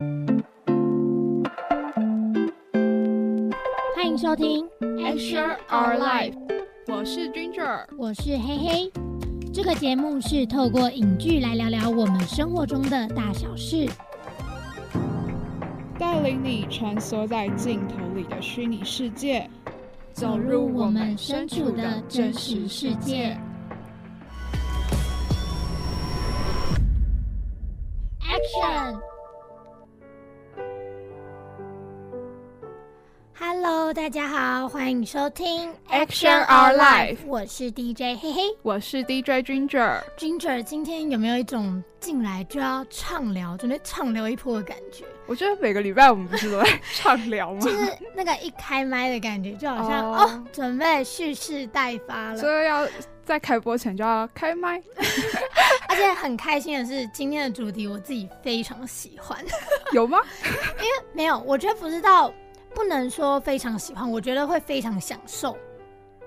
欢迎收听 Share Our Life，我是 Ginger，我是黑黑。这个节目是透过影剧来聊聊我们生活中的大小事，带领你穿梭在镜头里的虚拟世界，走入我们身处的真实世界。大家好，欢迎收听 Action Our Life，我是 DJ 嘿嘿，我是 DJ Ginger。Ginger，今天有没有一种进来就要畅聊，准备畅聊一波的感觉？我觉得每个礼拜我们不是都在畅聊吗？就是那个一开麦的感觉，就好像哦哦准备蓄势待发了。所以要在开播前就要开麦。而且很开心的是，今天的主题我自己非常喜欢。有吗？没有，我觉得不知道，不能说非常喜欢，我觉得会非常享受。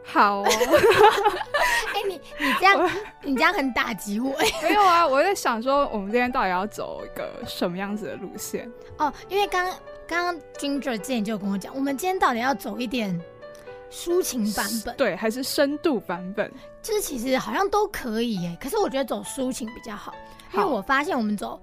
好哦，哎、你你这样，你这样很打击我哎。没有啊，我在想说，我们今天到底要走一个什么样子的路线？哦，因为刚刚刚 Ginger 之前就跟我讲，我们今天到底要走一点抒情版本，对，还是深度版本？就是其实好像都可以耶。可是我觉得走抒情比较好，因为我发现我们走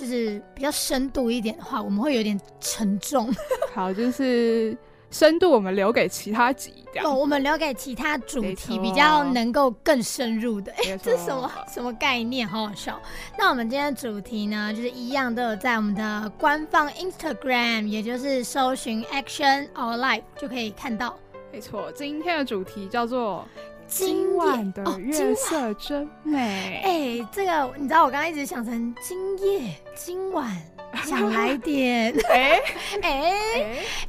就是比较深度一点的话，我们会有点沉重。好，就是深度我们留给其他集，这哦，样。我们留给其他主题比较能够更深入的。哎、没 这是什么什么概念？好好笑。那我们今天的主题呢，就是一样都有在我们的官方 Instagram，也就是搜寻 Action Our Life 就可以看到。没错，今天的主题叫做今晚的月色真美。哎、这个你知道，我刚刚一直想成今夜、今晚，想来点。哎 哎、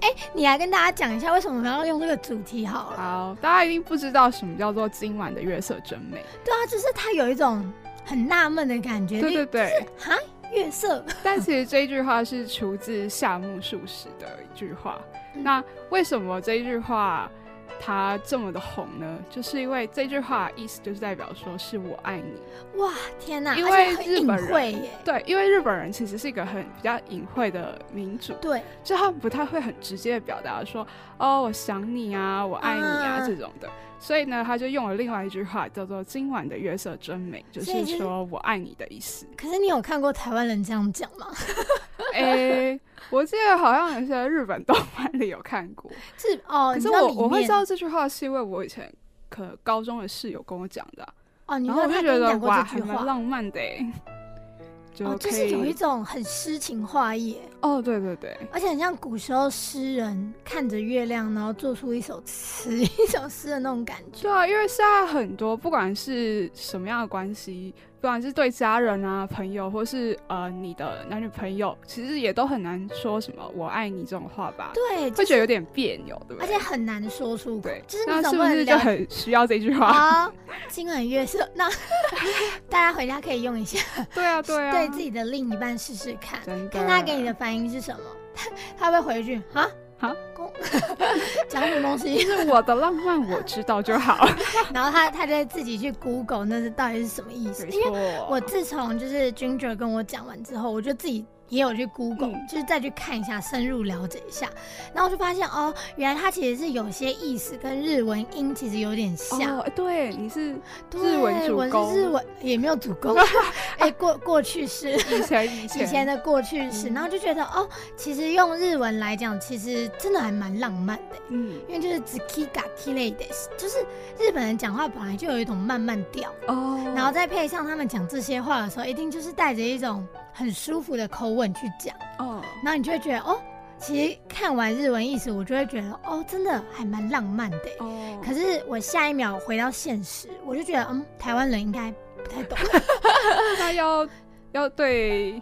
哎，你来跟大家讲一下，为什么我们要用这个主题好了？好，大家一定不知道什么叫做今晚的月色真美。对啊，就是它有一种很纳闷的感觉。对对对，哈，月色。但其实这一句话是出自夏目漱石的一句话。嗯那为什么这一句话它这么的红呢？就是因为这句话意思就是代表说是我爱你。哇，天哪！因为日本人。对，因为日本人其实是一个很比较隐晦的民族，对，就他们不太会很直接的表达说，哦，我想你啊，我爱你啊、啊这种的。所以呢，他就用了另外一句话，叫做“今晚的月色真美”，就是是说我爱你的意思。可是你有看过台湾人这样讲吗？诶、我记得好像有些日本动漫里有看过，是哦，可是我我会知道这句话是因为我以前可高中的室友跟我讲的啊、哦，你然后说他我就觉得哇，还蛮浪漫的诶，就哦，就是有一种很诗情画意，哦，对对对，而且很像古时候诗人看着月亮，然后做出一首词、一首诗的那种感觉。对啊，因为现在很多不管是什么样的关系，不管是对家人啊、朋友，或是呃你的男女朋友，其实也都很难说什么“我爱你”这种话吧，对，会觉得有点别扭，对不对？而且很难说出就是那你是不是就很需要这句话？啊，今晚月色，那 大家回家可以用一下，对啊，对啊，对自己的另一半试试看，看他给你的反应是什么，他他会回一句啊啊，公 讲什么东西？就是我的浪漫我知道就好，然后他他就自己去 Google 那是到底是什么意思，没因为错。我自从就是 Ginger 跟我讲完之后，我就自己也有去 Google，、嗯。就是再去看一下，深入了解一下，然后就发现哦，原来它其实是有些意思跟日文音其实有点像。哦，对，你是对，日文主我是日文，也没有主攻，哎、过过去式。以前以前。以前的过去式，嗯。然后就觉得哦，其实用日文来讲，其实真的还蛮浪漫的，嗯。因为就是 “ziki ga kile d 就是日本人讲话本来就有一种慢慢调，哦，然后再配上他们讲这些话的时候，一定就是带着一种很舒服的口吻去讲，哦，然后你就会觉得哦，其实看完日文意思，我就会觉得哦，真的还蛮浪漫的。哦，可是我下一秒回到现实，我就觉得嗯，台湾人应该不太懂。那要要对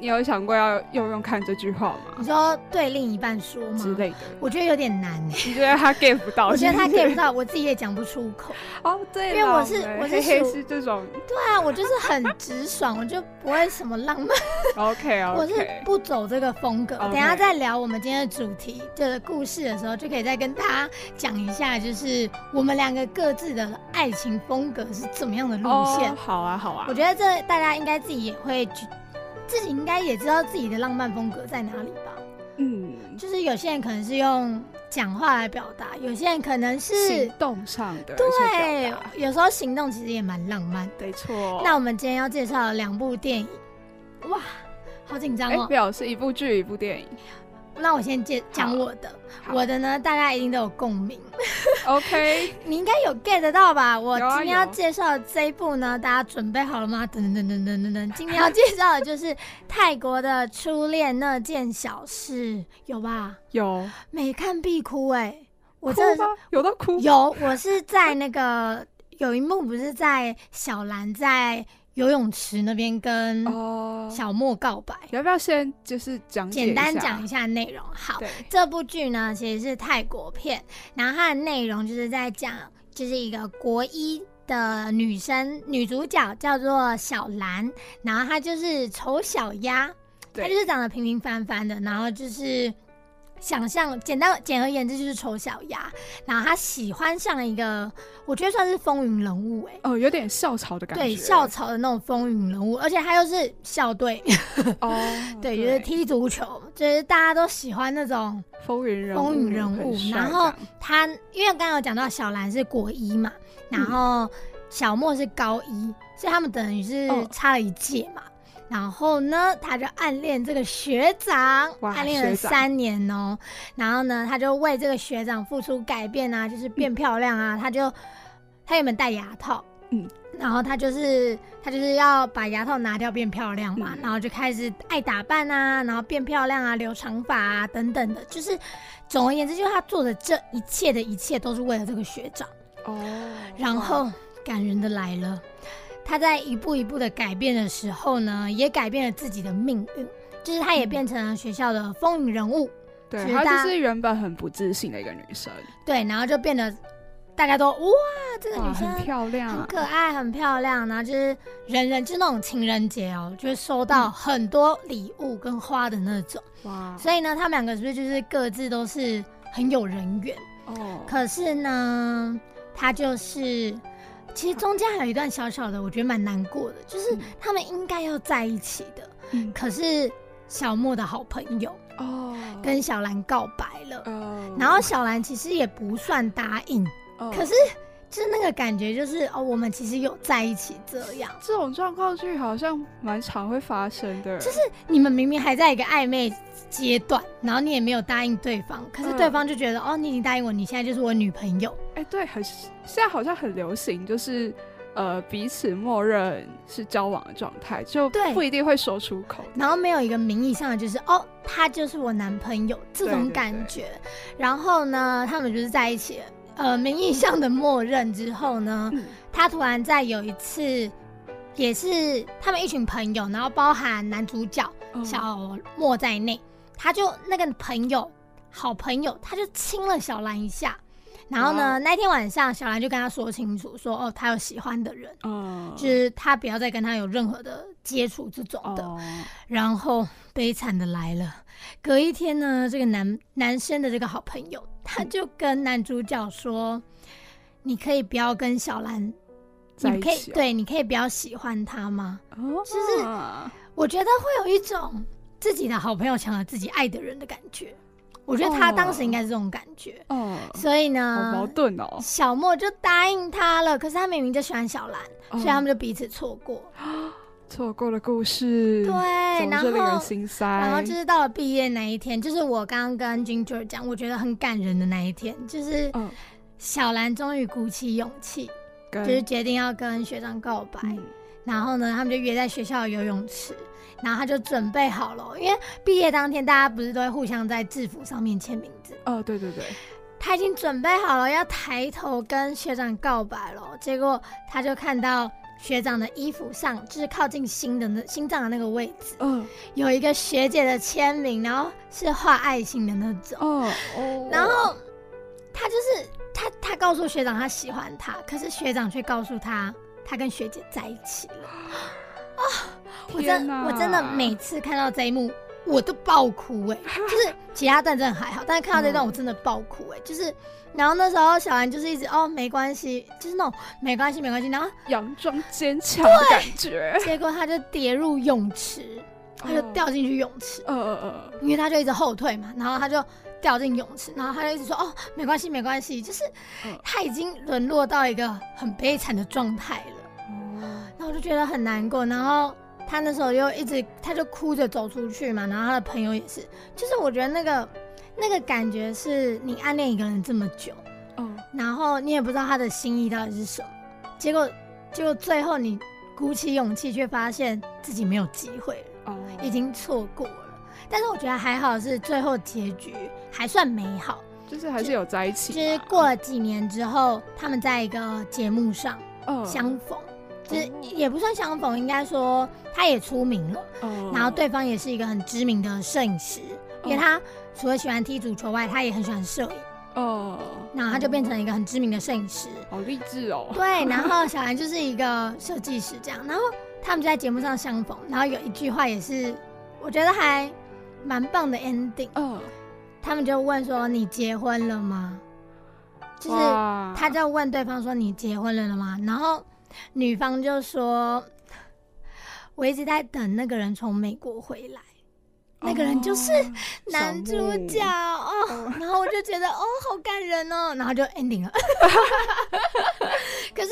你有想过要用用看这句话吗你吗？说对另一半说吗？之类的，我觉得有点难哎。你觉得他 get 不到？我觉得他 get 不到，我自己也讲不出口。哦，对，因为我是我是黑黑属是这种对啊，我就是很直爽，我就不会什么浪漫，OK 我是不走这个风格。等一下再聊我们今天的主题的故事的时候，就可以再跟大家讲一下，就是我们两个各自的爱情风格是怎么样的路线。哦好啊好啊我，觉得这大家应该自己也会去自己应该也知道自己的浪漫风格在哪里吧？嗯，就是有些人可能是用讲话来表达，有些人可能是行动上的对，有时候行动其实也蛮浪漫。没错。那我们今天要介绍的两部电影，哇，好紧张哦！没有，是一部剧，一部电影。那我先介讲我的，我的呢，大家一定都有共鸣。OK，你应该有 get 到吧？我今天要介绍的这一部呢，大家准备好了吗？等等等等等等，今天要介绍的就是泰国的初恋那件小事，有吧？有，每看必哭哎！我真的有到哭？有，我是在那个有一幕不是在小兰在。游泳池那边跟小莫告白，要不要先就是讲简单讲一下内容？好，这部剧呢其实是泰国片，然后它的内容就是在讲，就是一个国一的女生女主角叫做小兰，然后她就是丑小鸭，她就是长得平平凡凡的，然后就是。想象简单简而言之就是丑小鸭，然后他喜欢上了一个，我觉得算是风云人物哎，哦，有点校草的感觉，对，校草的那种风云人物，而且他又是校队，哦，对，就是踢足球，就是大家都喜欢那种风云人风云人物。然后他因为刚刚有讲到小兰是国一嘛，然后小莫是高一，所以他们等于是差了一届嘛。然后呢，他就暗恋这个学长，暗恋了三年哦。然后呢，他就为这个学长付出改变啊，就是变漂亮啊。他就他原本戴牙套，嗯，然后他就是他就是要把牙套拿掉变漂亮嘛。然后就开始爱打扮啊，然后变漂亮啊，留长发啊等等的。就是总而言之，就是他做的这一切的一切都是为了这个学长哦。然后感人的来了。他在一步一步的改变的时候呢，也改变了自己的命运，就是他也变成了学校的风云人物。对，她就是原本很不自信的一个女生。对，然后就变得大家都哇，这个女生很漂亮，很可爱，很漂亮。然后就是人人就是那种情人节哦，就是收到很多礼物跟花的那种。哇，所以呢，他们两个是不是就是各自都是很有人缘？哦，可是呢，她就是。其实中间还有一段小小的，我觉得蛮难过的，就是他们应该要在一起的，可是小莫的好朋友哦。跟小兰告白了，然后小兰其实也不算答应，可是就是那个感觉就是哦，我们其实有在一起这样。这种状况剧好像蛮常会发生的，就是你们明明还在一个暧昧阶段，然后你也没有答应对方，可是对方就觉得哦，你已经答应我，你现在就是我女朋友。哎，对，很现在好像很流行，就是呃彼此默认是交往的状态，就不一定会说出口，然后没有一个名义上的就是哦，他就是我男朋友这种感觉。然后呢，他们就是在一起，呃，名义上的默认之后呢，他突然在有一次，也是他们一群朋友，然后包含男主角小莫在内，他就那个朋友好朋友，他就亲了小兰一下。然后呢？那天晚上，小兰就跟他说清楚，说哦，他有喜欢的人，就是他不要再跟他有任何的接触这种的。然后悲惨的来了，隔一天呢，这个男男生的这个好朋友，他就跟男主角说：“你可以不要跟小兰你可以，对，你可以不要喜欢他吗？”就是我觉得会有一种自己的好朋友抢了自己爱的人的感觉。我觉得他当时应该是这种感觉，哦，所以呢，好矛盾哦。小莫就答应他了，可是他明明就喜欢小兰，所以他们就彼此错过，错过的故事，对，然后令人心塞。然后就是到了毕业那一天，就是我刚刚跟 Ginger 讲，我觉得很感人的那一天，就是小兰终于鼓起勇气，就是决定要跟学长告白，然后呢，他们就约在学校游泳池。然后他就准备好了，因为毕业当天大家不是都会互相在制服上面签名字？哦，对对对，他已经准备好了要抬头跟学长告白了，结果他就看到学长的衣服上，就是靠近心的那心脏的那个位置，嗯，有一个学姐的签名，然后是画爱心的那种，哦哦，然后他就是他他告诉学长他喜欢他，可是学长却告诉他他跟学姐在一起了，啊。我真我真的每次看到这一幕，我都爆哭哎！就是其他段真的还好，但是看到这段我真的爆哭哎！就是，然后那时候小兰就是一直哦没关系，就是那种没关系没关系，然后佯装坚强的感觉。结果他就跌入泳池，他就掉进去泳池，呃呃呃，因为他就一直后退嘛，然后他就掉进泳池，然后他就一直说哦没关系没关系，就是嗯他已经沦落到一个很悲惨的状态了。哦，然后我就觉得很难过，然后他那时候又一直，他就哭着走出去嘛，然后他的朋友也是，就是我觉得那个那个感觉是你暗恋一个人这么久，嗯，然后你也不知道他的心意到底是什么，结果结果最后你鼓起勇气，却发现自己没有机会了，哦，已经错过了。但是我觉得还好是最后结局还算美好，就是还是有在一起嘛，就是过了几年之后，他们在一个节目上嗯。相逢。就是哦。也不算相逢，应该说他也出名了，嗯然后对方也是一个很知名的摄影师，因为他除了喜欢踢足球外，他也很喜欢摄影，哦，然后他就变成一个很知名的摄影师。好励志哦，对，然后小兰就是一个设计师这样，然后他们就在节目上相逢，然后有一句话也是我觉得还蛮棒的 ending，嗯，他们就问说你结婚了吗？就是他就问对方说你结婚了了吗？然后女方就说我一直在等那个人从美国回来，那个人就是哦男主角哦。哦然后我就觉得哦好感人哦，然后就 ending 了。可是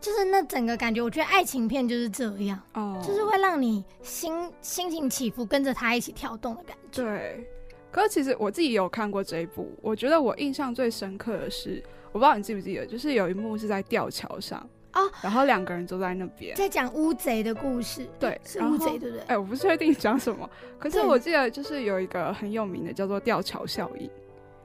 就是那整个感觉，我觉得爱情片就是这样，哦，就是会让你心心情起伏，跟着他一起跳动的感觉。对。可是其实我自己有看过这一部，我觉得我印象最深刻的是，我不知道你记不记得，就是有一幕是在吊桥上哦，然后两个人坐在那边，在讲乌贼的故事，对是乌贼对不对？哎、我不确定讲什么，可是我记得就是有一个很有名的叫做吊桥效应，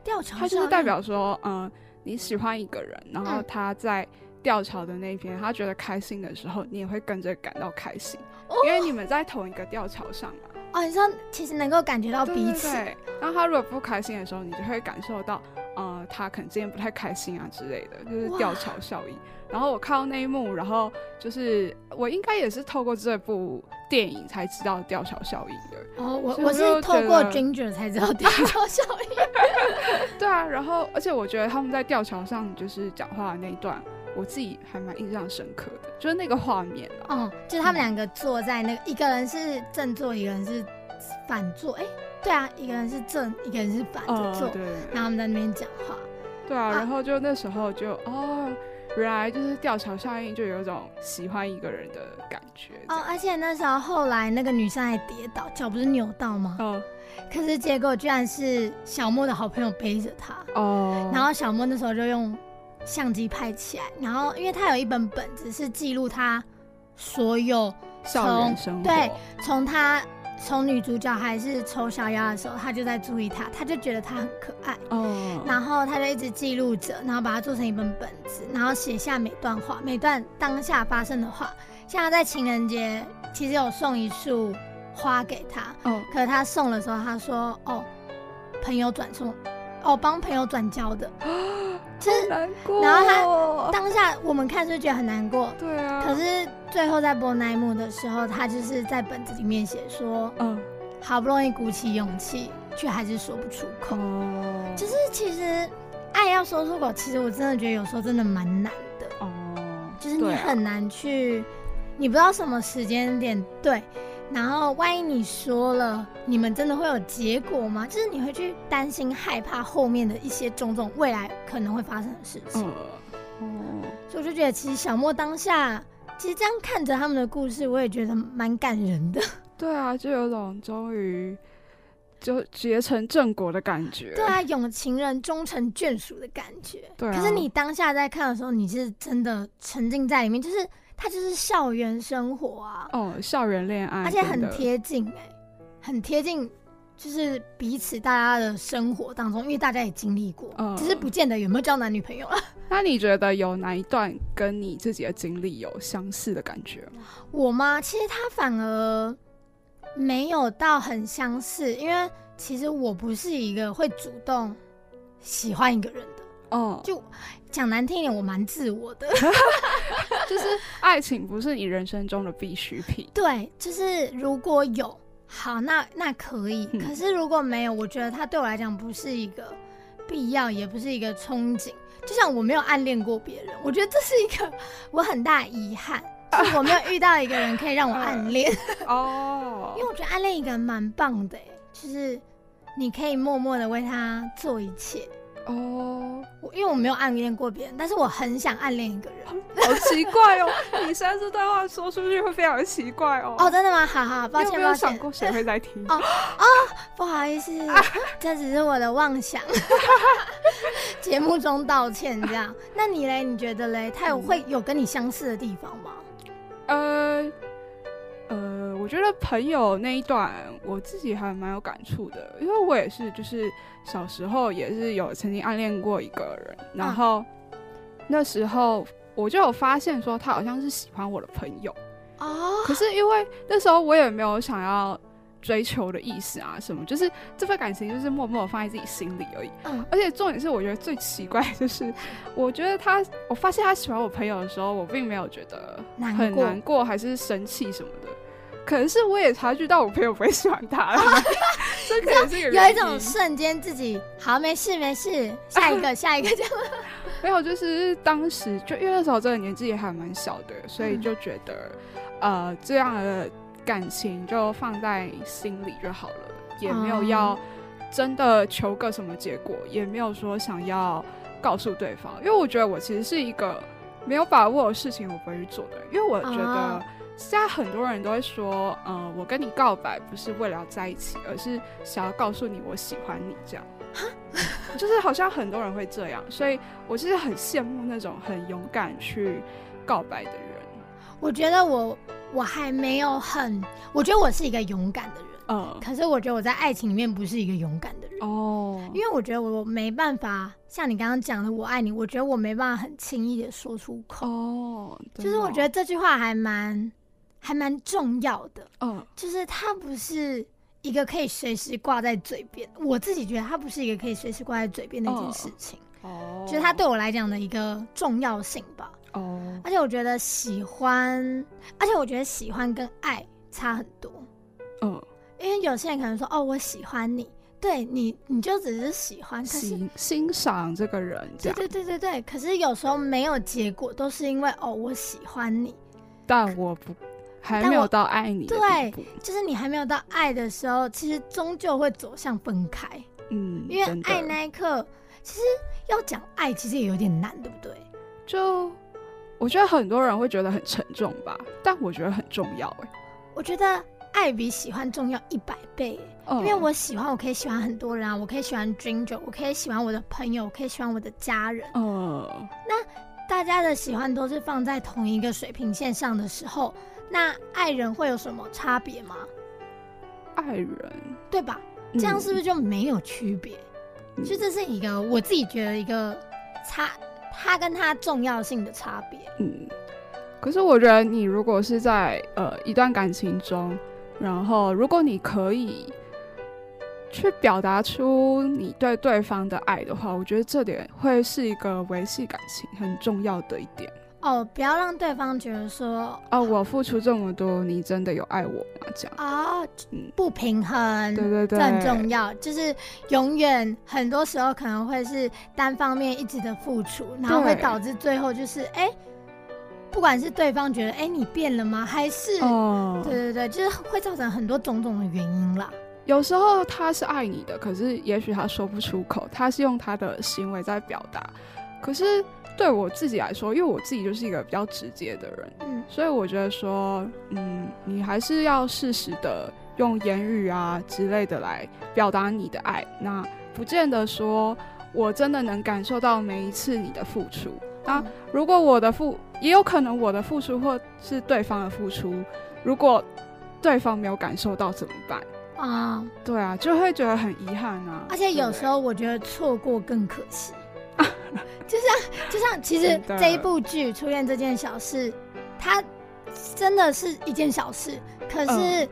吊桥它就是代表说，嗯、你喜欢一个人，然后嗯。他在吊桥的那一边，他觉得开心的时候，你也会跟着感到开心，哦。因为你们在同一个吊桥上嘛。哦，你说其实能够感觉到彼此，对对，然后他如果不开心的时候，你就会感受到，呃，他可能今天不太开心啊之类的，就是吊桥效应。然后我看到那一幕，然后就是我应该也是透过这部电影才知道吊桥效应的。哦，我我我是透过 Ginger 才知道吊桥效应。对啊，然后而且我觉得他们在吊桥上就是讲话的那一段，我自己还蛮印象深刻的，就是那个画面啊。哦，就是他们两个坐在那个，一个人是正坐，一个人是反坐。哎，对啊，一个人是正，一个人是反着坐，呃对然后他们在那边讲话。对啊，啊然后就那时候就哦，原来就是吊桥效应，就有一种喜欢一个人的感觉。哦，而且那时候后来那个女生还跌倒，脚不是扭到吗？哦可是结果居然是小莫的好朋友背着她，哦，然后小莫那时候就用相机拍起来，然后因为他有一本本子是记录他所有校园生活，对从他从女主角还是丑小鸭的时候，他就在注意她，他就觉得她很可爱，哦，然后他就一直记录着，然后把它做成一本本子，然后写下每段话，每段当下发生的话。像他在情人节其实有送一束花给他，哦可是他送的时候他说：“哦，朋友转送，哦帮朋友转交的。”就是难过，然后他当下我们看是觉得很难过？对啊，可是最后在播那一幕的时候，他就是在本子里面写说，嗯好不容易鼓起勇气，却还是说不出口。哦，就是其实爱要说出口，其实我真的觉得有时候真的蛮难的，哦，就是你很难去，你不知道什么时间点对。然后，万一你说了，你们真的会有结果吗？就是你会去担心、害怕后面的一些种种未来可能会发生的事情。呃，哦，所以我就觉得，其实小莫当下，其实这样看着他们的故事，我也觉得蛮感人的。对啊，就有种终于就结成正果的感觉，对啊，有情人终成眷属的感觉。对啊可是你当下在看的时候，你是真的沉浸在里面，就是它就是校园生活啊，哦，校园恋爱，而且很，贴近哎、很贴近。就是彼此大家的生活当中，因为大家也经历过，嗯只是不见得有没有交男女朋友啊。那你觉得有哪一段跟你自己的经历有相似的感觉吗？我吗？其实他反而没有到很相似，因为其实我不是一个会主动喜欢一个人的。哦，就讲难听一点，我蛮自我的。就是爱情不是你人生中的必需品。对，就是如果有好，那那可以。嗯可是如果没有，我觉得它对我来讲不是一个必要，也不是一个憧憬。就像我没有暗恋过别人，我觉得这是一个我很大的遗憾。就是我没有遇到一个人可以让我暗恋。哦，因为我觉得暗恋一个人蛮棒的，就是你可以默默的为他做一切。哦，我因为我没有暗恋过别人，但是我很想暗恋一个人。好奇怪哦！你现在这段话说出去会非常奇怪哦。哦，真的吗？好好，抱歉，抱歉。有没有想过谁会在听？哦哦，不好意思，这只是我的妄想。节目中道歉，这样。那你嘞？你觉得嘞？他有会有跟你相似的地方吗？呃。呃，我觉得朋友那一段我自己还蛮有感触的，因为我也是，就是小时候也是有曾经暗恋过一个人，然后那时候我就有发现说他好像是喜欢我的朋友哦，可是因为那时候我也没有想要追求的意思啊什么，就是这份感情就是默默放在自己心里而已。嗯，而且重点是我觉得最奇怪就是，我觉得他，我发现他喜欢我朋友的时候，我并没有觉得很难过还是生气什么的。可能是我也察觉到我朋友不会喜欢他了，这可能是有一种瞬间自己好没事没事，下一个下一个这样。没有，就是当时就因为那时候这个年纪也还蛮小的，所以就觉得呃这样的感情就放在心里就好了，也没有要真的求个什么结果，也没有说想要告诉对方，因为我觉得我其实是一个没有把握的事情我不会去做的，因为我觉得。现在很多人都会说，嗯，我跟你告白不是为了要在一起，而是想要告诉你我喜欢你，这样，就是好像很多人会这样，所以我其实很羡慕那种很勇敢去告白的人。我觉得我我还没有很，我觉得我是一个勇敢的人，嗯，可是我觉得我在爱情里面不是一个勇敢的人。哦，因为我觉得我没办法像你刚刚讲的我爱你，我觉得我没办法很轻易的说出口。哦，就是我觉得这句话还蛮。还蛮重要的，嗯，就是它不是一个可以随时挂在嘴边。我自己觉得它不是一个可以随时挂在嘴边的一件事情，哦，就是它对我来讲的一个重要性吧，哦。而且我觉得喜欢，而且我觉得喜欢跟爱差很多，嗯，因为有些人可能说，哦，我喜欢你，对你，你就只是喜欢，欣欣赏这个人，对对对对对。可是有时候没有结果，都是因为哦，我喜欢你，但我不。还没有到爱你对，就是你还没有到爱的时候，其实终究会走向分开。嗯，因为爱那一刻，其实要讲爱，其实也有点难，对不对？就我觉得很多人会觉得很沉重吧，但我觉得很重要。哎，我觉得爱比喜欢重要一百倍。因为我喜欢，我可以喜欢很多人啊，我可以喜欢 Ginger，我可以喜欢我的朋友，我可以喜欢我的家人。嗯，那大家的喜欢都是放在同一个水平线上的时候。那爱人会有什么差别吗？爱人，对吧？这样是不是就没有区别？就这是一个我自己觉得一个差，他跟他重要性的差别。嗯，可是我觉得你如果是在呃一段感情中，然后如果你可以去表达出你对对方的爱的话，我觉得这点会是一个维系感情很重要的一点。哦，不要让对方觉得说，哦，我付出这么多，你真的有爱我吗？这样啊，不平衡，对对对，这很重要。就是永远很多时候可能会是单方面一直的付出，然后会导致最后就是，哎，不管是对方觉得，哎，你变了吗？还是，哦，对对对，就是会造成很多种种的原因啦。有时候他是爱你的，可是也许他说不出口，他是用他的行为在表达，可是。对我自己来说，因为我自己就是一个比较直接的人，嗯，所以我觉得说，嗯，你还是要适时的用言语啊之类的来表达你的爱。那不见得说我真的能感受到每一次你的付出。那如果我的付，也有可能我的付出或是对方的付出，如果对方没有感受到怎么办啊？对啊，就会觉得很遗憾啊。而且有时候我觉得错过更可惜。就像就像，其实这一部剧出现这件小事，它真的是一件小事。可是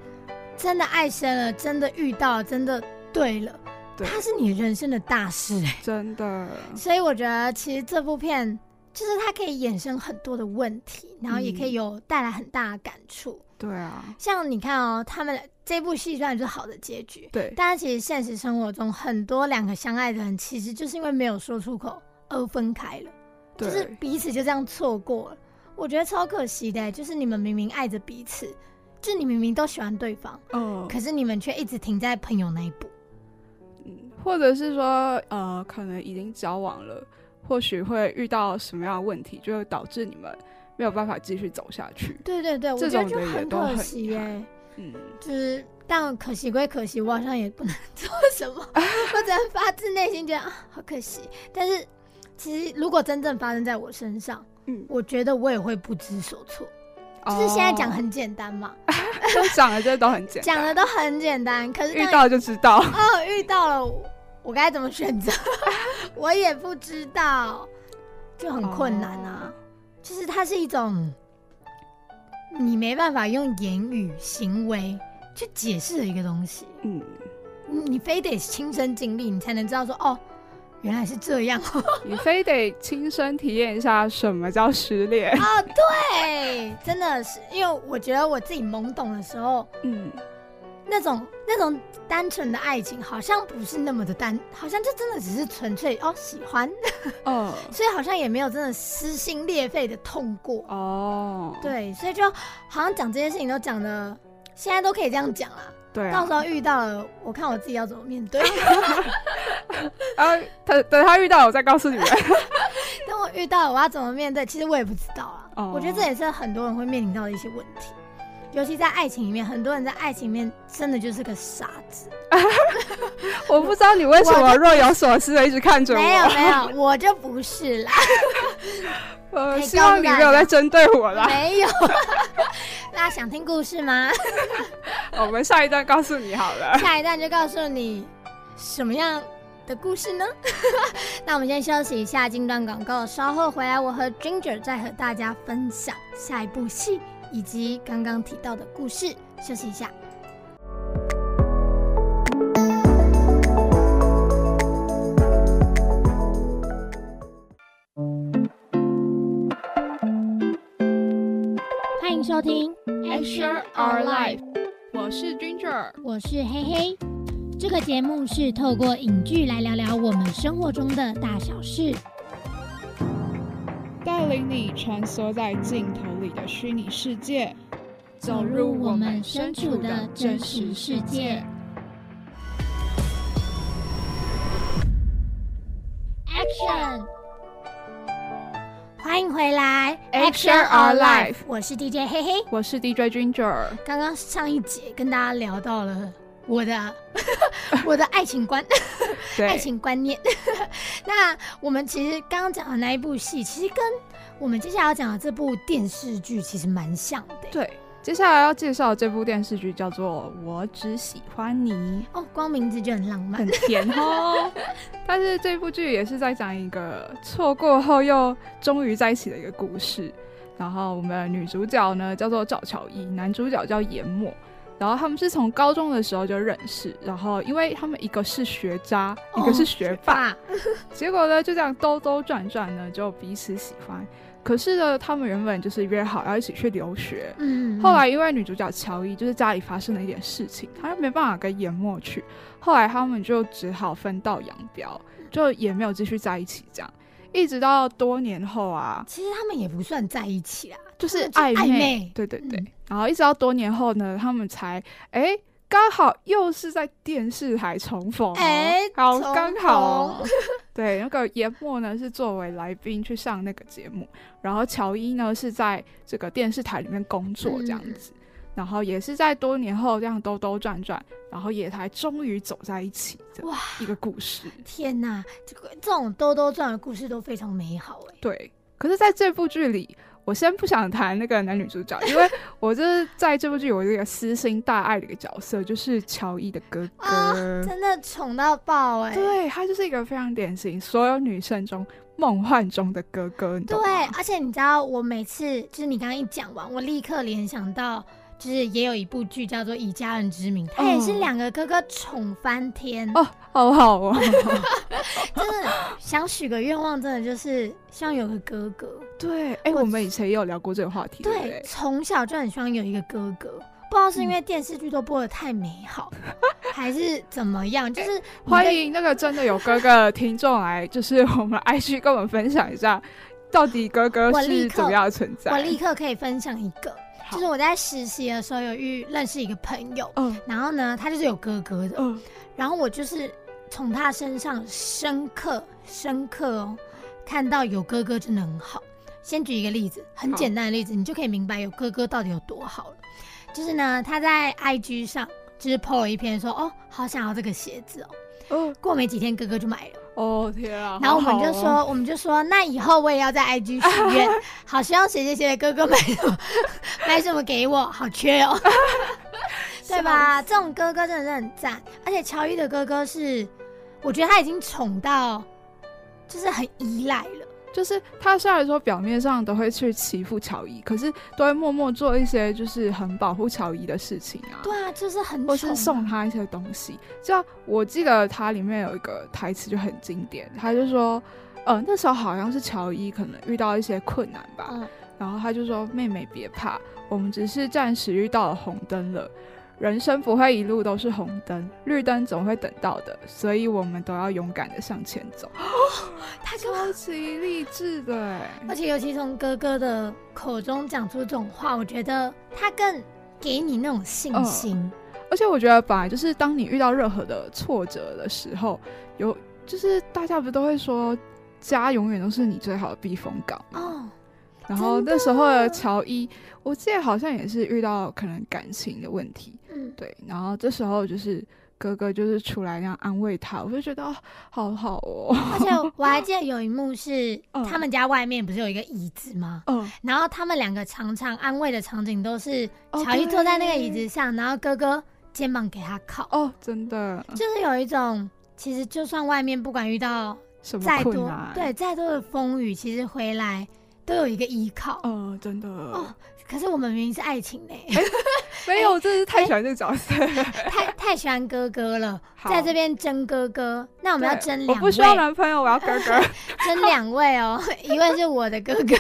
真的爱深了，真的遇到，真的对了，它是你人生的大事哎，真的。所以我觉得，其实这部片就是它可以衍生很多的问题，然后也可以有带来很大的感触。对啊，像你看哦，他们这部戏虽然是好的结局，对，但是其实现实生活中很多两个相爱的人，其实就是因为没有说出口。而分开了，就是彼此就这样错过了。我觉得超可惜的，就是你们明明爱着彼此，就你明明都喜欢对方，嗯，可是你们却一直停在朋友那一步。嗯，或者是说，呃，可能已经交往了，或许会遇到什么样的问题，就会导致你们没有办法继续走下去。对对对，我这觉得就种的也都很可惜耶憾。嗯，就是，但可惜归可惜，我好像也不能 做什么，我只能发自内心觉得啊，好可惜。但是其实如果真正发生在我身上，嗯我觉得我也会不知所措。就是现在讲很简单嘛，哦讲的这都很简单，讲的都很简单，可是遇到就知道。哦遇到了我，该怎么选择，我也不知道，就很困难啊。就是它是一种你没办法用言语行为去解释的一个东西。嗯，你非得亲身经历，你才能知道说哦，原来是这样。你非得亲身体验一下什么叫失恋。哦，对，真的是，因为我觉得我自己懵懂的时候，嗯，那种那种单纯的爱情，好像不是那么的单，好像就真的只是纯粹哦喜欢，哦所以好像也没有真的撕心裂肺的痛过。哦，对，所以就好像讲这些事情都讲的，现在都可以这样讲啦。对啊到时。候遇到了，我看我自己要怎么面对。然 后等等他遇到我再告诉你们。等我遇到了，我要怎么面对？其实我也不知道啊。哦我觉得这也是很多人会面临到的一些问题，尤其在爱情里面，很多人在爱情里面真的就是个傻子。我不知道你为什么若有所思的一直看着我。没有没有，我就不是啦，呃，希望你没有在针对我啦。没有。大家想听故事吗？我们下一段告诉你好了。下一段就告诉你什么样的故事呢？那我们先休息一下，进段广告，稍后回来，我和 Ginger 再和大家分享下一部戏以及刚刚提到的故事。休息一下。欢迎收听 Share Our Life 我是 Ginger，我是黑黑。这个节目是透过影剧来聊聊我们生活中的大小事。带领你穿梭在镜头里的虚拟世界，走入我们身处的真实世界。Action！欢迎回来 Action Our Life 我是 DJ 嘿嘿。我是 DJ Ginger。刚刚上一节跟大家聊到了我的 我的爱情观、爱情观念。那我们其实刚刚讲的那一部戏，其实跟我们接下来要讲的这部电视剧其实蛮像的。对，接下来要介绍的这部电视剧叫做《我只喜欢你》。哦，光名字就很浪漫很。甜哦。但是这部剧也是在讲一个错过后又终于在一起的一个故事。然后我们的女主角呢叫做赵乔伊，男主角叫严默。然后他们是从高中的时候就认识，然后因为他们一个是学渣，一个是学霸，爸，结果呢就这样兜兜转转呢就彼此喜欢。可是呢，他们原本就是约好要一起去留学，嗯后来因为女主角乔伊就是家里发生了一点事情，她没办法跟严默去，后来他们就只好分道扬镳，就也没有继续在一起，这样。一直到多年后啊，其实他们也不算在一起啦，就是暧昧，暧昧。对对对，嗯。然后一直到多年后呢，他们才哎。刚好又是在电视台重逢、哦，哎好刚好。对，那个严墨呢是作为来宾去上那个节目，然后乔伊呢是在这个电视台里面工作这样嗯子，然后也是在多年后这样兜兜转转，然后也才终于走在一起的哇一个故事。天哪，这个这种兜兜转的故事都非常美好哎。对，可是在这部剧里，我先不想谈那个男女主角，因为 我就是在这部剧有一个私心大爱的一个角色，就是乔伊的哥哥。啊真的宠到爆哎。对他就是一个非常典型，所有女生中梦幻中的哥哥，对？，而且你知道，我每次就是你刚刚一讲完，我立刻联想到，就是也有一部剧叫做《以家人之名》，他也是哦两个哥哥宠翻天。哦，好好哦，真的想许个愿望，真的就是希望有个哥哥。对，哎、我我们以前也有聊过这个话题，对？从小就很希望有一个哥哥。不知道是因为电视剧都播的太美好，还是怎么样？就是你欢迎那个真的有哥哥的听众来，就是我们 IG 跟我们分享一下，到底哥哥是怎么样的存在？我立刻可以分享一个，好就是我在实习的时候有遇认识一个朋友，嗯然后呢，他就是有哥哥的，嗯然后我就是从他身上深刻深刻哦，看到有哥哥真的很好。先举一个例子，很简单的例子，你就可以明白有哥哥到底有多好了。就是呢，他在 IG 上就是 PO 了一篇说，哦，好想要这个鞋子哦。哦过没几天，哥哥就买了。哦天啊！然后我们就好好哦说，我们就说，那以后我也要在 IG 许愿，好希望谁谁谁的哥哥买什么 买什么给我，好缺哦，对吧？这种哥哥真的是很赞，而且乔伊的哥哥是，我觉得他已经宠到，就是很依赖了。就是他虽然说表面上都会去欺负乔伊，可是都会默默做一些就是很保护乔伊的事情啊。对啊，就是很或是送他一些东西，就我记得它里面有一个台词就很经典，他就说，呃，那时候好像是乔伊可能遇到一些困难吧，嗯然后他就说：“妹妹别怕，我们只是暂时遇到了红灯了。人生不会一路都是红灯，绿灯总会等到的，所以我们都要勇敢的向前走。他就，超级励志的哎，而且尤其从哥哥的口中讲出这种话，我觉得他更给你那种信嗯心。而且我觉得本来就是当你遇到任何的挫折的时候，有就是大家不都会说家永远都是你最好的避风港吗？哦，然后那时候的乔伊，我记得好像也是遇到可能感情的问题，嗯，对，然后这时候就是哥哥就是出来那样安慰他，我就觉得哦，好好哦，而且 我还记得有一幕是嗯他们家外面不是有一个椅子吗？嗯，然后他们两个常常安慰的场景都是哦乔伊坐在那个椅子上，然后哥哥肩膀给他靠，哦，真的，就是有一种其实就算外面不管遇到再多？对，再多的风雨，其实回来都有一个依靠。嗯，真的，哦可是我们明明是爱情呢，没有，真的是太喜欢这个角色，太太喜欢哥哥了，在这边争哥哥，那我们要对争两我不需要，男朋友，我要哥哥。争两位哦，一位是我的哥哥，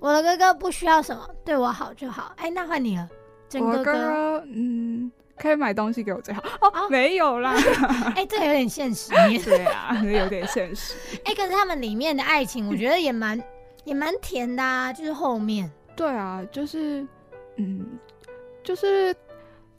我的哥哥不需要什么，对我好就好。哎，那换你了，争哥哥哥。哥，嗯，可以买东西给我最好。哦，哦没有啦。哎，这个有点现实面。对啊，有点现实。哎，可是他们里面的爱情，我觉得也蛮也蛮甜的啊，就是后面。对啊，就是，嗯，就是，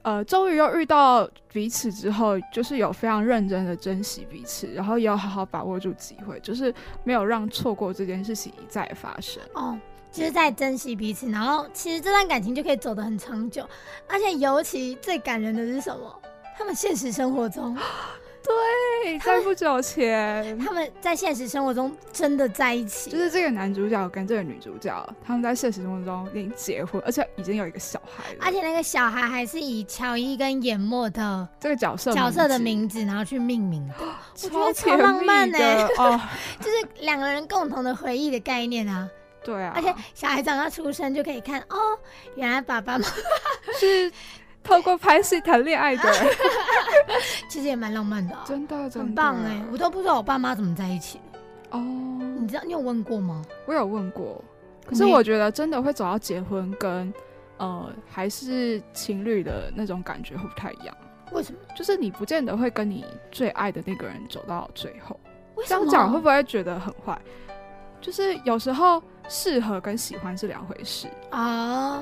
呃，终于又遇到彼此之后，就是有非常认真的珍惜彼此，然后也要好好把握住机会，就是没有让错过这件事情一再发生。哦，就是在珍惜彼此，然后其实这段感情就可以走得很长久，而且尤其最感人的是什么？他们现实生活中，对，在不久前，他们在现实生活中真的在一起，就是这个男主角跟这个女主角，他们在现实生活中已经结婚，而且已经有一个小孩了。而且那个小孩还是以乔伊跟演墨的这个角色角色的名字，然后去命名的，我觉超得超浪漫呢欸哦，就是两个人共同的回忆的概念啊。对啊，而且小孩长大出生就可以看哦，原来爸爸妈妈是透过拍戏谈恋爱的，其实也蛮浪漫的、啊，真的真的很棒哎、我都不知道我爸妈怎么在一起的，哦，你知道你有问过吗？我有问过，可是我觉得真的会走到结婚跟呃还是情侣的那种感觉会不太一样，为什么？就是你不见得会跟你最爱的那个人走到最后。这样讲会不会觉得很坏？就是有时候适合跟喜欢是两回事。哦，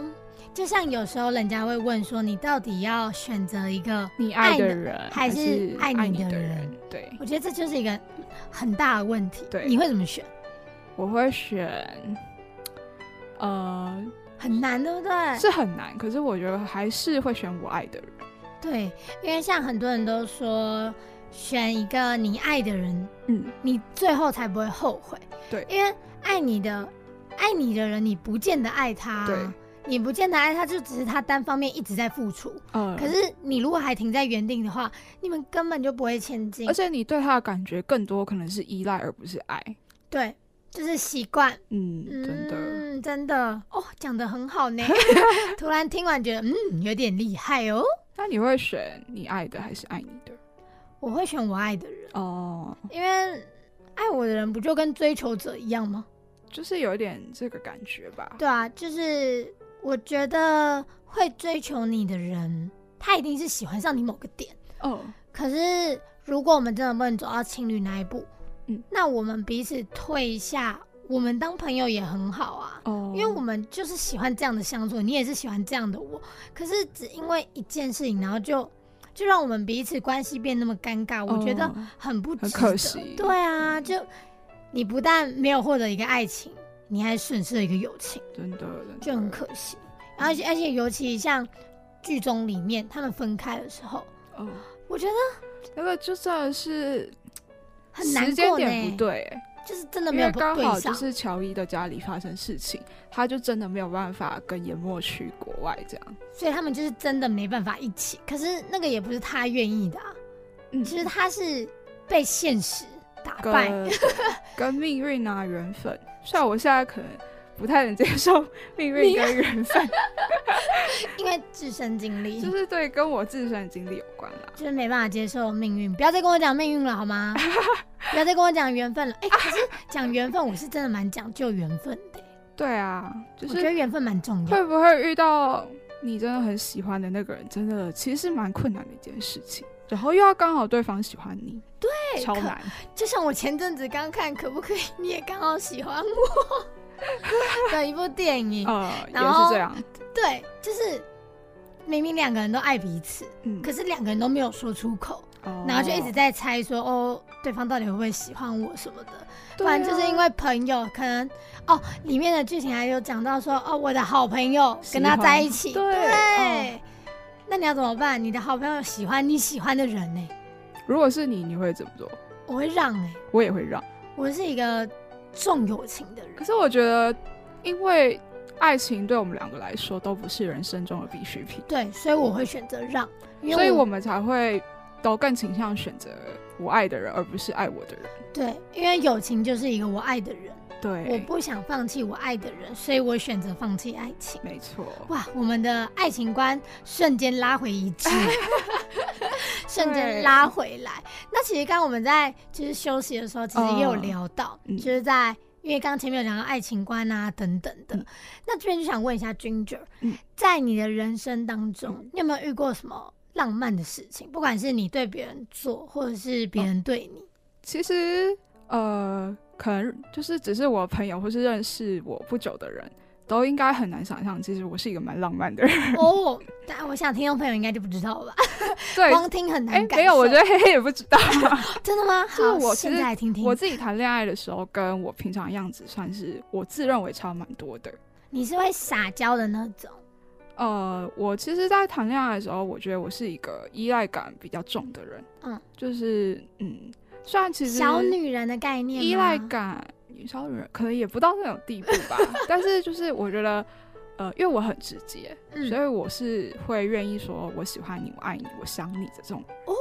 就像有时候人家会问说，你到底要选择一个？你爱爱的的人还是是爱爱你的人人？对，我觉得这就是一个很大的问题。对你会怎么选？我会选，呃，很难，对不对？是很难，可是我觉得还是会选我爱的人。对，因为像很多人都说，选一个你爱的人，嗯，你最后才不会后悔。对因为爱你的爱你的人，你不见得爱他，对，你不见得爱他，就只是他单方面一直在付出。嗯，可是你如果还停在原地的话，你们根本就不会前进而。且你对他的感觉更多可能是依赖，而不是爱。对，就是习惯。嗯，真的。嗯，真的哦，讲的很好呢。突然听完觉得，嗯，有点厉害哦。那你会选你爱的还是爱你的？我会选我爱的人，哦，因为爱我的人不就跟追求者一样吗？就是有一点这个感觉吧。对啊，就是我觉得会追求你的人，他一定是喜欢上你某个点。哦，可是如果我们真的不能走到情侣那一步，嗯，那我们彼此退一下我们当朋友也很好啊。哦，因为我们就是喜欢这样的相处，你也是喜欢这样的我，可是只因为一件事情，然后就就让我们彼此关系变那么尴尬，我觉得哦很不值得很可惜对啊，就你不但没有获得一个爱情，你还损失了一个友情，真的真的就很可惜。而且而且尤其像剧中里面他们分开的时候，哦，我觉得那个就真的是很难时间点不对、欸，就是真的没有为刚好就。是乔伊的家里发生事情，他就真的没有办法跟研墨去国外这样。所以他们就是真的没办法一起。可是那个也不是他愿意的啊，嗯其实他是被现实打败。跟 跟命运啊缘分，虽然我现在可能不太能接受 命运跟缘分，因为自身经历，就是对跟我自身的经历有关啦。就是没办法接受命运。不要再跟我讲命运了好吗？不要再跟我讲缘分了。哎、可是讲缘分，我是真的蛮讲究缘分的欸、对啊，就是我觉得缘分蛮重要会。不会遇到你真的很喜欢的那个人，真的其实是蛮困难的一件事情。然后又要刚好对方喜欢你，对超可难。就像我前阵子刚看，可不可以你也刚好喜欢我 的一部电影？呃，然后是这样。对，就是明明两个人都爱彼此，嗯，可是两个人都没有说出口，哦然后就一直在猜说，哦，对方到底会不会喜欢我什么的。不对啊然就是因为朋友可能哦，里面的剧情还有讲到说哦，我的好朋友跟他在一起，对那你要怎么办？你的好朋友喜欢你喜欢的人呢、如果是你，你会怎么做？我会让哎、我也会让。我是一个重友情的人可。是我觉得，因为爱情对我们两个来说都不是人生中的必需品，对，所以我会选择让，因为所以我们才会都更倾向选择我爱的人，而不是爱我的人。对，因为友情就是一个我爱的人，我，不想放弃我爱的人，所以我选择放弃爱情。没错。哇，我们的爱情观瞬间拉回一致，瞬间拉回来。那其实刚刚我们在就是休息的时候，其实也有聊到，嗯就是在因为刚刚前面有讲到爱情观啊等等的。嗯那这边就想问一下 Ginger，、嗯在你的人生当中，嗯你有没有遇过什么浪漫的事情？不管是你对别人做，或者是别人对你。其实，呃，可能就是只是我朋友或是认识我不久的人，都应该很难想象，其实我是一个蛮浪漫的人。哦，但我想听众朋友应该就不知道吧？对，光听很哎、难感受。没有，我觉得黑黑也不知道。真的吗？就是好我现在来听听。我自己谈恋爱的时候，跟我平常样子算是我自认为差蛮多的。你是会撒娇的那种。呃，我其实，在谈恋爱的时候，我觉得我是一个依赖感比较重的人。嗯，就是嗯，虽然其实小女人的概念依赖感，小女人可能也不到那种地步吧，但是就是我觉得，呃，因为我很直接，嗯。所以我是会愿意说我喜欢你，我爱你，我想你的这种。哦，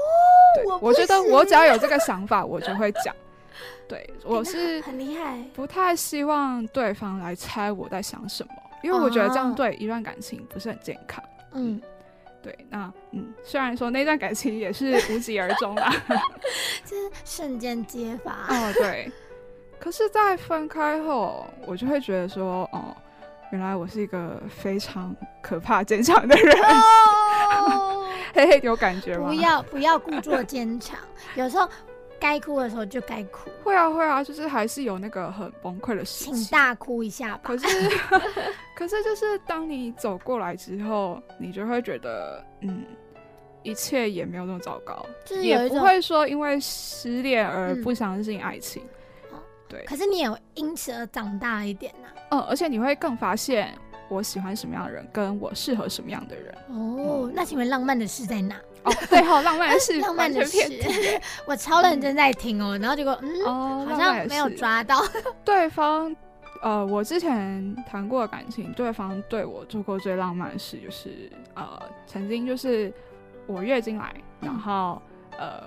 我我觉得我只要有这个想法，我就会讲。对，我是很厉害，不太希望对方来猜我在想什么，因为我觉得这样哦对一段感情不是很健康。嗯，对，那嗯，虽然说那段感情也是无疾而终啦，就是瞬间揭发。哦，对。可是，在分开后，我就会觉得说，哦，原来我是一个非常可怕坚强的人，哦，嘿嘿，有感觉吗？不要不要故作坚强，有时候该哭的时候就该哭，会啊会啊，就是还是有那个很崩溃的时请。大哭一下吧。可是，可是就是当你走过来之后，你就会觉得，嗯，一切也没有那么糟糕，也不就是有一种，会说因为失恋而嗯不相信爱情。哦对，可是你也因此而长大一点呐、嗯，而且你会更发现我喜欢什么样的人，跟我适合什么样的人。哦，那请问浪漫的事在哪？哦，对哈、浪漫的事，浪漫的事，我超认真在听哦，然后结果嗯，哦，好像没有抓到。对方。呃，我之前谈过的感情，对方对我做过最浪漫的事，就是呃，曾经就是我月经来，然嗯后呃，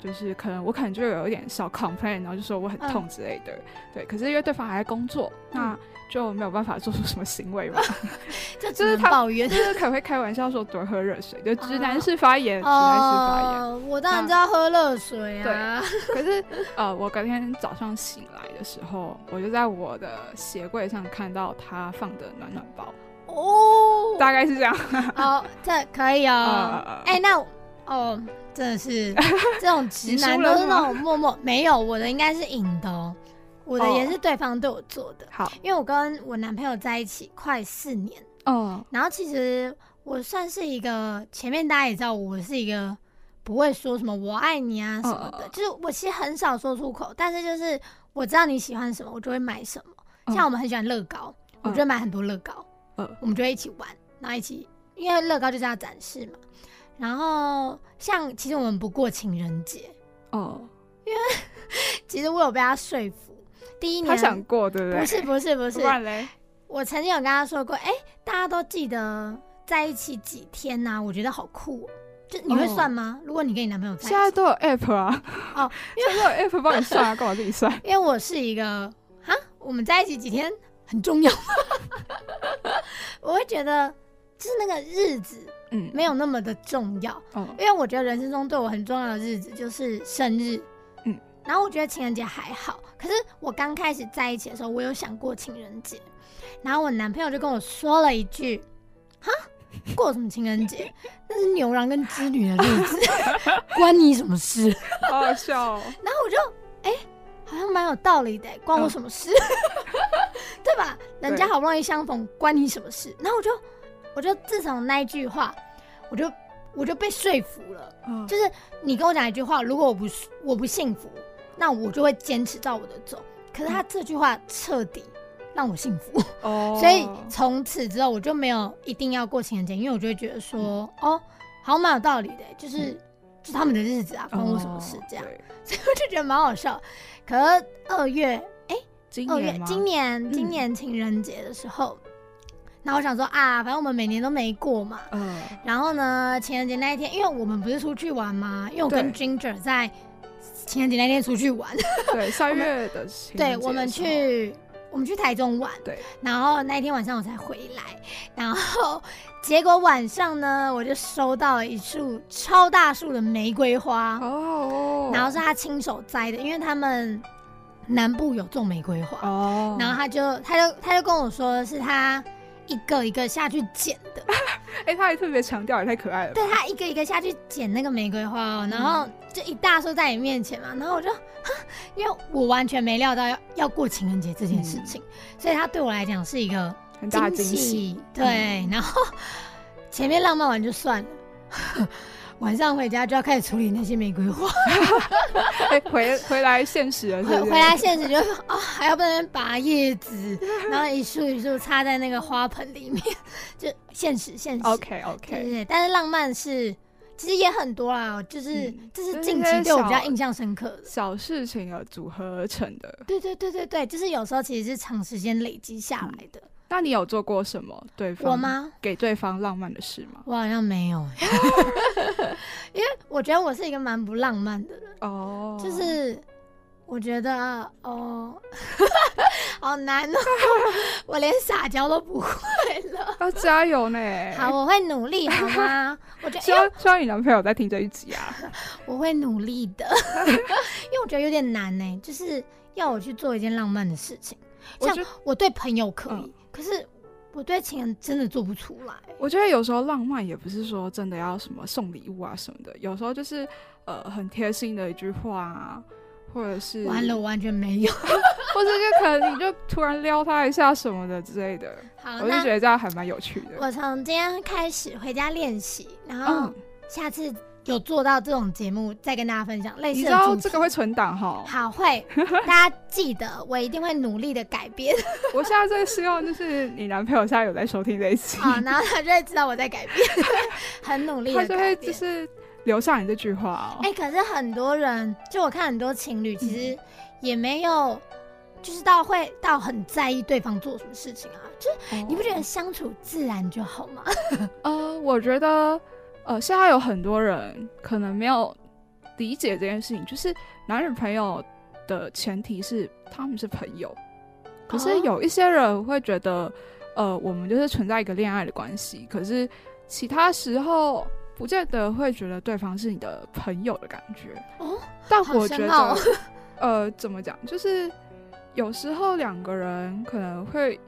就是可能我可能就有一点小 complain，然后就说我很嗯痛之类的，对。可是因为对方还在工作，那就没有办法做出什么行为嘛，就是他能抱怨就。是可能会开玩笑说多喝热水，就直男式发言，直男式发言。哦，我当然知道喝热水啊。可是呃，我隔天早上醒来的时候，我就在我的鞋柜上看到他放的暖暖包，哦，大概是这样。哦，这可以哦呃。哎，那哦，真的是这种直男都是那种默默没有，我的应该是赢的哦。我的也是对方对我做的。好，因为我跟我男朋友在一起快四年，哦，然后其实我算是一个前面大家也知道，我是一个不会说什么我爱你啊什么的，嗯就是我其实很少说出口，但是就是我知道你喜欢什么，我就会买什么。嗯像我们很喜欢乐高，我就会买很多乐高，嗯我们就会一起玩，然后一起，因为乐高就是要展示嘛。然后像其实我们不过情人节，哦，因为 其实我有被他说服。第一年。他想过对不对？不是不是不是。不，然嘞，我曾经有跟他说过，哎、大家都记得在一起几天呐、我觉得好酷、哦。就你会哦。算吗？如果你跟你男朋友在一起，现在都有 app 啊，哦，因为都有 app 帮你算啊，干嘛自己算？因为我是一个哈，我们在一起几天很重要，我会觉得就是那个日子嗯，没有那么的重要，哦，因为我觉得人生中对我很重要的日子就是生日，嗯，然后我觉得情人节还好，可是我刚开始在一起的时候，我有想过情人节，然后我男朋友就跟我说了一句，哈，过什么情人节？那是牛郎跟织女的日子，关你什么事？好好笑哦。然后我就哎、好像蛮有道理的，关我什么事？对吧？人家好不容易相逢，关你什么事？然后我就，我就自从那一句话，我就我就被说服了。嗯就是你跟我讲一句话，如果我不我不幸福，那我就会坚持照我的走。可是他这句话彻底让我幸福，哦，所以从此之后我就没有一定要过情人节，因为我就会觉得说，哦，好像蛮有道理的，就是。就他们的日子啊，关我什么事？这样，哦 所以我就觉得蛮好笑。可是二月，哎、二月今年吗？今年嗯今年情人节的时候，然后我想说啊，反正我们每年都没过嘛。嗯，然后呢，情人节那一天，因为我们不是出去玩嘛？因为我跟 Ginger 在情人节那天出去玩，对，三月的情人节的，对，我们去我们去台中玩，对，然后那一天晚上我才回来，然后结果晚上呢，我就收到了一束超大束的玫瑰花，哦，然后是他亲手摘的，因为他们南部有种玫瑰花，哦，然后他就他就他就跟我说是他一个一个下去捡的，哎，他还特别强调，也太可爱了吧。对他一个一个下去捡那个玫瑰花哦，然后就一大束在你面前嘛，然后我就，哈因为我完全没料到要要过情人节这件事情，所以他对我来讲是一个很大的惊。喜，对，然后前面浪漫完就算了。晚上回家就要开始处理那些玫瑰花，哎，回回来现实了，是不是回回来现实就啊、还要不能拔叶子，然后一束一束插在那个花盆里面，就现实现实。OK OK，对对，但是浪漫是其实也很多啦，就是、嗯这是近期对我比较印象深刻的。小事情而组合而成的。对对对对对，就是有时候其实是长时间累积下来的。那你有做过什么对方我？吗？给对方浪漫的事吗？我好像没有，因为我觉得我是一个蛮不浪漫的人，哦，就是我觉得哦，好难哦，我连撒娇都不会了。要加油呢。好，，我会努力，好吗？我觉得希望希望你男朋友在听这一集啊。我会努力的，因为我觉得有点难呢，就是要我去做一件浪漫的事情。像我觉我对朋友可以，嗯可是我对情人真的做不出来。我觉得有时候浪漫也不是说真的要什么送礼物啊什么的，有时候就是呃很贴心的一句话啊，或者是完了，我完全没有。或者就可能你就突然撩他一下什么的之类的，好，我就觉得这样还蛮有趣的。我从今天开始回家练习，然后嗯，下次有做到这种节目再跟大家分享类你知道。这个会存档哈。好会，大家记得，我一定会努力的改变。我现在最希望就是你男朋友现在有在收听这一期，好，然后他就会知道我在改变，很努力他就会的改变。就是留下你这句话哦。哎、可是很多人，就我看很多情侣，其嗯实也没有，就是到会到很在意对方做什么事情啊。就是你不觉得相处自然就好吗？呃，我觉得呃，现在有很多人可能没有理解这件事情，就是男女朋友的前提是他们是朋友，可是哦有一些人会觉得，呃，我们就是存在一个恋爱的关系，可是其他时候不见得会觉得对方是你的朋友的感觉。哦，但我觉得，呃，怎么讲，就是有时候两个人可能会，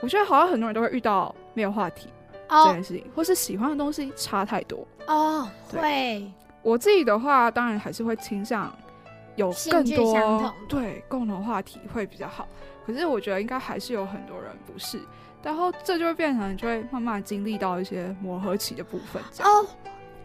我觉得好像很多人都会遇到没有话题。这哦件事情，或是喜欢的东西差太多。哦，对会我自己的话，当然还是会倾向有更多同对共同话题会比较好。可是我觉得应该还是有很多人不是，然后这就会变成就会慢慢经历到一些磨合期的部分。哦，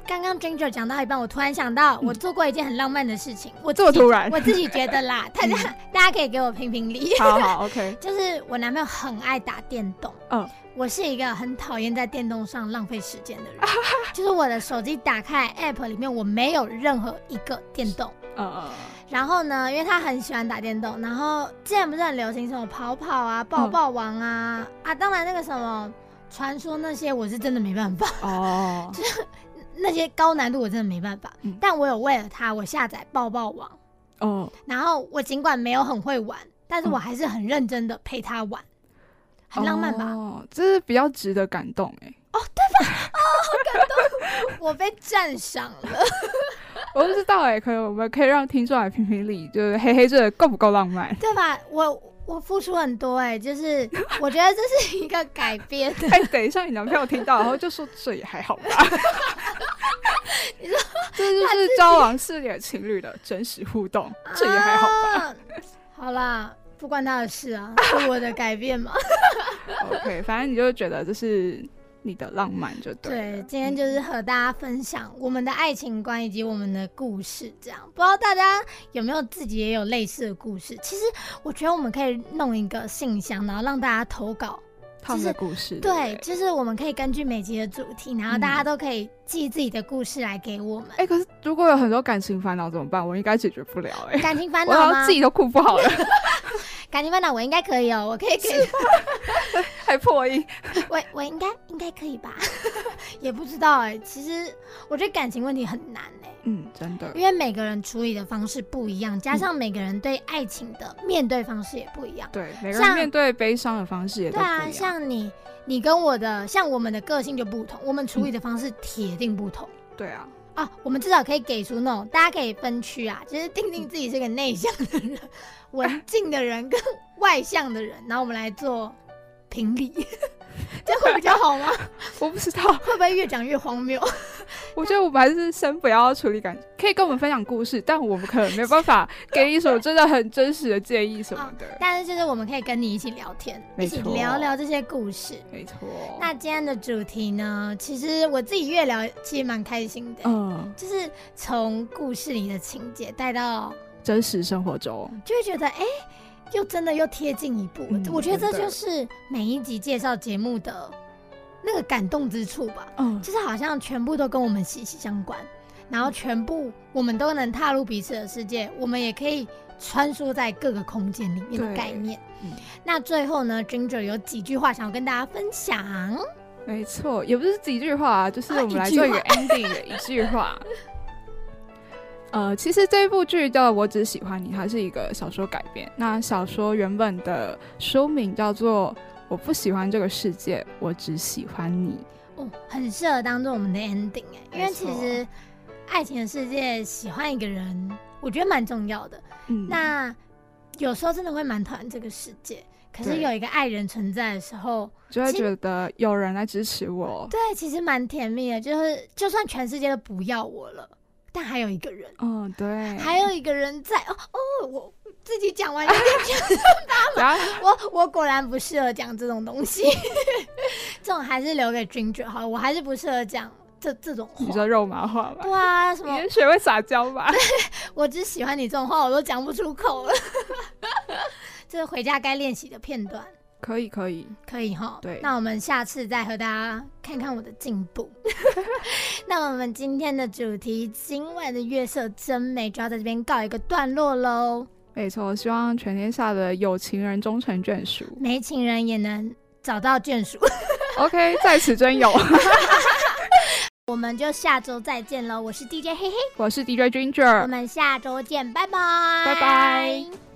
刚刚 Ginger 讲到一半，我突然想到，嗯我做过一件很浪漫的事情。我这么突然我自己觉得啦，大家大家可以给我评评理。好好 OK，就是我男朋友很爱打电动，嗯，我是一个很讨厌在电动上浪费时间的人。就是我的手机打开 App 里面，我没有任何一个电动。呃，然后呢，因为他很喜欢打电动，然后之前不是很流行什么跑跑啊、抱抱王啊、啊，当然那个什么传说那些，我是真的没办法，哦，就是那些高难度我真的没办法。嗯。但我有为了他，我下载抱抱王，哦，然后我尽管没有很会玩，但是我还是很认真的陪他玩，很浪漫吧？哦，这是比较值得感动哎。哦，对吧？哦，好感动 我被赞赏了。我不知道哎，可以我们可以让听众来评评理，就是嘿嘿这够不够浪漫？对吧？我我付出很多哎、就是我觉得这是一个改编的。哎，等一下你男朋友听到，然后就说这也还好吧。你说这就是交往四年情侣的真实互动，这也还好吧。啊好啦，不关他的事啊，是我的改变嘛。OK，反正你就觉得这是你的浪漫就对。对，今天就是和大家分享我们的爱情观以及我们的故事，这样不知道大家有没有自己也有类似的故事？其实我觉得我们可以弄一个信箱，然后让大家投稿。他们的故事，对，就是我们可以根据每集的主题，然后大家都可以寄自己的故事来给我们。哎、可是如果有很多感情烦恼怎么办？我应该解决不了哎、感情烦恼 自？己都哭不好了，感情烦恼我应该可以哦，我可以给，还破音。我我应该应该可以吧？也不知道哎、其实我觉得感情问题很难哎、嗯，真的。因为每个人处理的方式不一样，加上每个人对爱情的面对方式也不一样。对，每个像人面对悲伤的方式也都不一对啊，像你，你跟我的，像我们的个性就不同，我们处理的方式铁定不同。对啊，啊，我们至少可以给出那种大家可以分区啊，就是定定自己是个内向的人、文静的人跟外向的人，然后我们来做评理，这样会比较好吗？我不知道，会不会越讲越荒谬？我觉得我们还是先不要处理感情，可以跟我们分享故事，但我们可能没有办法给你什么真的很真实的建议什么的。但是就是我们可以跟你一起聊天，一起聊聊这些故事。没错。那今天的主题呢，其实我自己越聊，其实蛮开心的，嗯，就是从故事里的情节带到，真实生活中，就会觉得哎、又真的又贴近一步。嗯我觉得这真的就是每一集介绍节目的那个感动之处吧，嗯，就是好像全部都跟我们息息相关，然后全部我们都能踏入彼此的世界，我们也可以穿梭在各个空间里面的对概念。嗯那最后呢，Ginger 有几句话想要跟大家分享。没错，也不是几句话啊，就是啊我们来一句做一个 ending 的一句话。呃，其实这一部剧叫《我只喜欢你》，它是一个小说改编。那小说原本的书名叫做《我不喜欢这个世界，我只喜欢你》。哦，很适合当做我们的 ending 哎，因为其实爱情的世界喜欢一个人，我觉得蛮重要的。嗯，那有时候真的会蛮讨厌这个世界，可是有一个爱人存在的时候，就会觉得有人来支持我。对，其实蛮甜蜜的。就是就算全世界都不要我了，但还有一个人，哦，对。还有一个人在。哦哦，我自己讲完 有点讲，然后我我果然不适合讲这种东西，这种还是留给 Ginger 好了，我还是不适合讲这这种话。你说肉麻话吧？对啊，什你么先学会撒娇吧。我只喜欢你这种话，我都讲不出口了。这是回家该练习的片段，可以，可以。可以哈。对那我们下次再和大家看看我的进步。那我们今天的主题“今晚的月色真美”就要在这边告一个段落喽。没错，希望全天下的有情人终成眷属。没情人也能找到眷属。OK，在此真有。我们就下周再见喽！我是 DJ 嘿嘿，我是 DJ 我 Ginger，我们下周见，拜拜，拜拜。